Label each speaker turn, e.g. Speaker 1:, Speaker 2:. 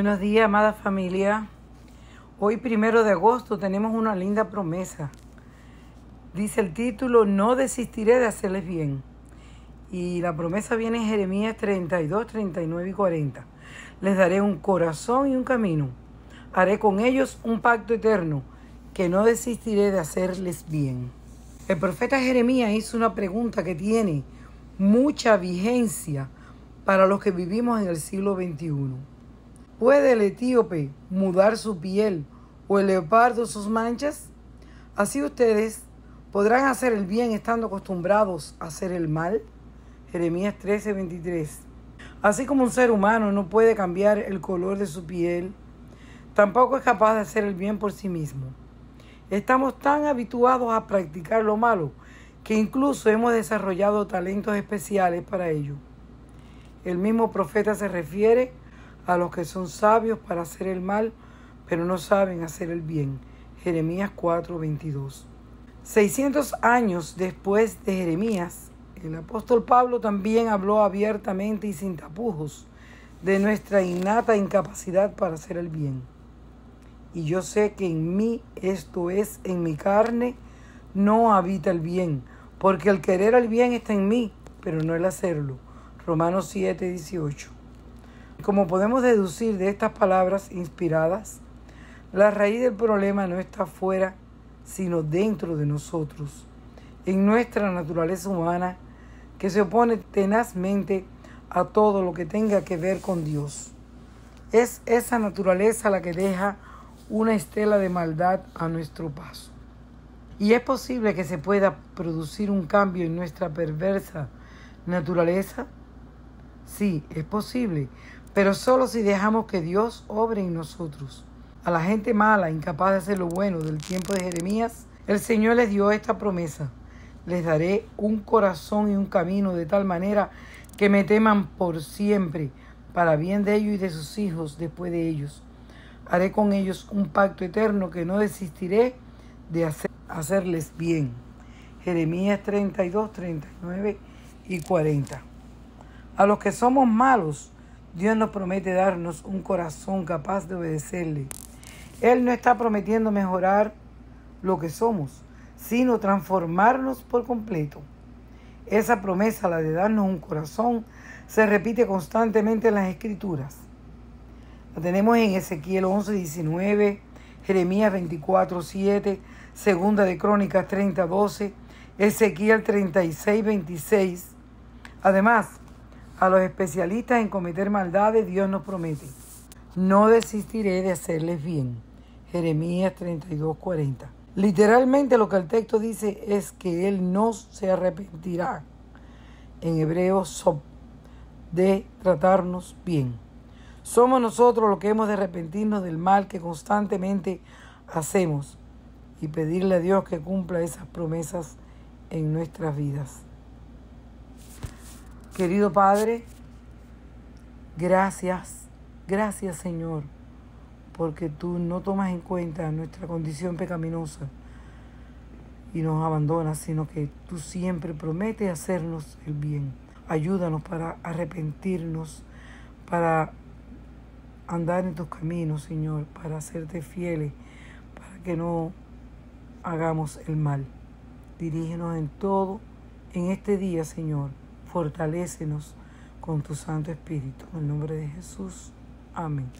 Speaker 1: Buenos días, amada familia. Hoy, primero de agosto, tenemos una linda promesa. Dice el título, no desistiré de hacerles bien. Y la promesa viene en Jeremías 32, 39 y 40. Les daré un corazón y un camino. Haré con ellos un pacto eterno, que no desistiré de hacerles bien. El profeta Jeremías hizo una pregunta que tiene mucha vigencia para los que vivimos en el siglo XXI. ¿Puede el etíope mudar su piel o el leopardo sus manchas? Así ustedes podrán hacer el bien estando acostumbrados a hacer el mal. Jeremías 13:23. Así como un ser humano no puede cambiar el color de su piel, tampoco es capaz de hacer el bien por sí mismo. Estamos tan habituados a practicar lo malo que incluso hemos desarrollado talentos especiales para ello. El mismo profeta se refiere a los que son sabios para hacer el mal, pero no saben hacer el bien. Jeremías 4:22. 600 años después de Jeremías, el apóstol Pablo también habló abiertamente y sin tapujos de nuestra innata incapacidad para hacer el bien. Y yo sé que en mí, esto es, en mi carne, no habita el bien, porque el querer el bien está en mí, pero no el hacerlo. Romanos 7, 18. Como podemos deducir de estas palabras inspiradas, la raíz del problema no está fuera, sino dentro de nosotros, en nuestra naturaleza humana que se opone tenazmente a todo lo que tenga que ver con Dios. Es esa naturaleza la que deja una estela de maldad a nuestro paso. Y es posible que se pueda producir un cambio en nuestra perversa naturaleza. Sí, es posible, pero solo si dejamos que Dios obre en nosotros. A la gente mala, incapaz de hacer lo bueno del tiempo de Jeremías, el Señor les dio esta promesa. Les daré un corazón y un camino de tal manera que me teman por siempre, para bien de ellos y de sus hijos después de ellos. Haré con ellos un pacto eterno que no desistiré de hacer, hacerles bien. Jeremías 32, 39 y 40. A los que somos malos, Dios nos promete darnos un corazón capaz de obedecerle. Él no está prometiendo mejorar lo que somos, sino transformarnos por completo. Esa promesa, la de darnos un corazón, se repite constantemente en las Escrituras. La tenemos en Ezequiel 11, 19, Jeremías 24, 7, Segunda de Crónicas 30, 12, Ezequiel 36, 26. Además, a los especialistas en cometer maldades, Dios nos promete, no desistiré de hacerles bien. Jeremías 32, 40. Literalmente lo que el texto dice es que Él no se arrepentirá, en hebreo de tratarnos bien. Somos nosotros los que hemos de arrepentirnos del mal que constantemente hacemos y pedirle a Dios que cumpla esas promesas en nuestras vidas. Querido Padre, gracias, gracias Señor, porque tú no tomas en cuenta nuestra condición pecaminosa y nos abandonas, sino que tú siempre prometes hacernos el bien. Ayúdanos para arrepentirnos, para andar en tus caminos, Señor, para hacerte fieles, para que no hagamos el mal. Dirígenos en todo en este día, Señor fortalécenos con tu Santo Espíritu. En el nombre de Jesús. Amén.